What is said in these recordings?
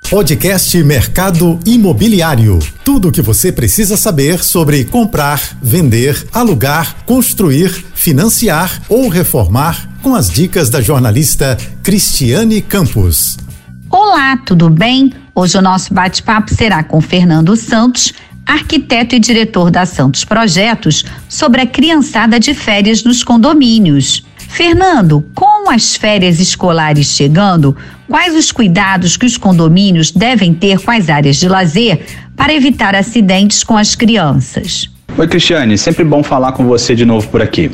Podcast Mercado Imobiliário. Tudo o que você precisa saber sobre comprar, vender, alugar, construir, financiar ou reformar com as dicas da jornalista Cristiane Campos. Olá, tudo bem? Hoje o nosso bate-papo será com Fernando Santos, arquiteto e diretor da Santos Projetos, sobre a criançada de férias nos condomínios. Fernando, com as férias escolares chegando, quais os cuidados que os condomínios devem ter com as áreas de lazer para evitar acidentes com as crianças? Oi, Cristiane, sempre bom falar com você de novo por aqui.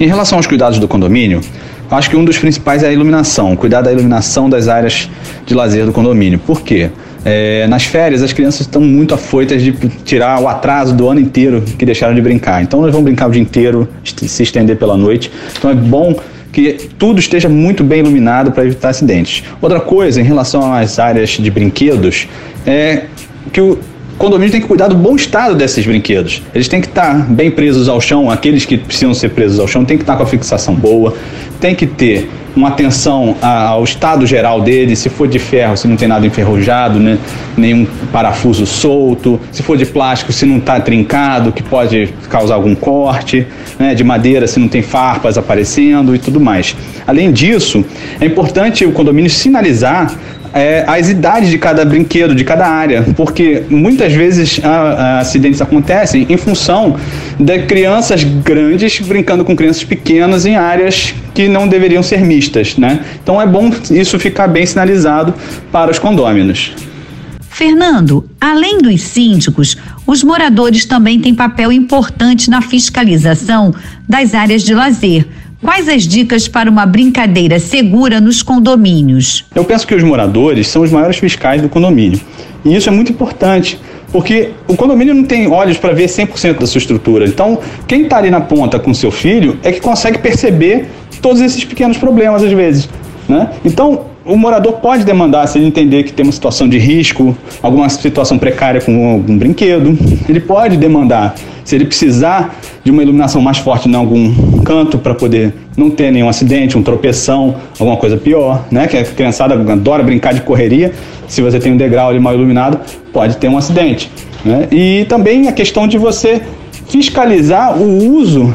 Em relação aos cuidados do condomínio, acho que um dos principais é a iluminação, cuidar da iluminação das áreas de lazer do condomínio. Por quê? É, nas férias, as crianças estão muito afoitas de tirar o atraso do ano inteiro que deixaram de brincar. Então, elas vão brincar o dia inteiro, se estender pela noite. Então, é bom que tudo esteja muito bem iluminado para evitar acidentes. Outra coisa, em relação às áreas de brinquedos, é que o condomínio tem que cuidar do bom estado desses brinquedos. Eles têm que estar bem presos ao chão, aqueles que precisam ser presos ao chão têm que estar com a fixação boa, tem que ter uma atenção ao estado geral dele, se for de ferro, se não tem nada enferrujado, né? nenhum parafuso solto, se for de plástico, se não está trincado, que pode causar algum corte, né? de madeira, se não tem farpas aparecendo e tudo mais. Além disso, é importante o condomínio sinalizar é, as idades de cada brinquedo, de cada área, porque muitas vezes a, a acidentes acontecem em função de crianças grandes brincando com crianças pequenas em áreas que não deveriam ser mistas, né? Então é bom isso ficar bem sinalizado para os condôminos. Fernando, além dos síndicos, os moradores também têm papel importante na fiscalização das áreas de lazer Quais as dicas para uma brincadeira segura nos condomínios? Eu penso que os moradores são os maiores fiscais do condomínio. E isso é muito importante, porque o condomínio não tem olhos para ver 100% da sua estrutura. Então, quem está ali na ponta com seu filho é que consegue perceber todos esses pequenos problemas às vezes. Né? Então, o morador pode demandar, se ele entender que tem uma situação de risco, alguma situação precária com algum brinquedo, ele pode demandar. Se ele precisar de uma iluminação mais forte em algum canto para poder não ter nenhum acidente, um tropeção, alguma coisa pior, né? Que a criançada adora brincar de correria. Se você tem um degrau ali mal iluminado, pode ter um acidente. Né? E também a questão de você fiscalizar o uso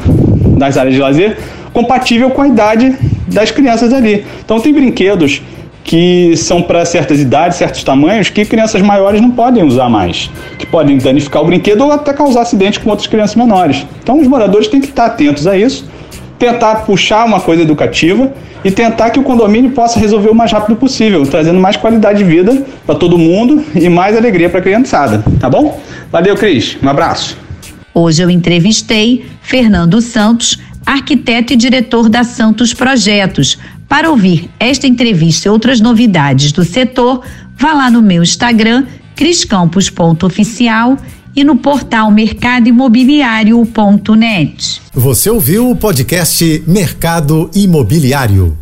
das áreas de lazer compatível com a idade das crianças ali. Então tem brinquedos que são para certas idades, certos tamanhos, que crianças maiores não podem usar mais, que podem danificar o brinquedo ou até causar acidentes com outras crianças menores. Então os moradores têm que estar atentos a isso, tentar puxar uma coisa educativa e tentar que o condomínio possa resolver o mais rápido possível, trazendo mais qualidade de vida para todo mundo e mais alegria para a criançada, tá bom? Valeu, Cris. Um abraço. Hoje eu entrevistei Fernando Santos, arquiteto e diretor da Santos Projetos. Para ouvir esta entrevista e outras novidades do setor, vá lá no meu Instagram, criscampos.oficial e no portal mercadoimobiliário.net. Você ouviu o podcast Mercado Imobiliário.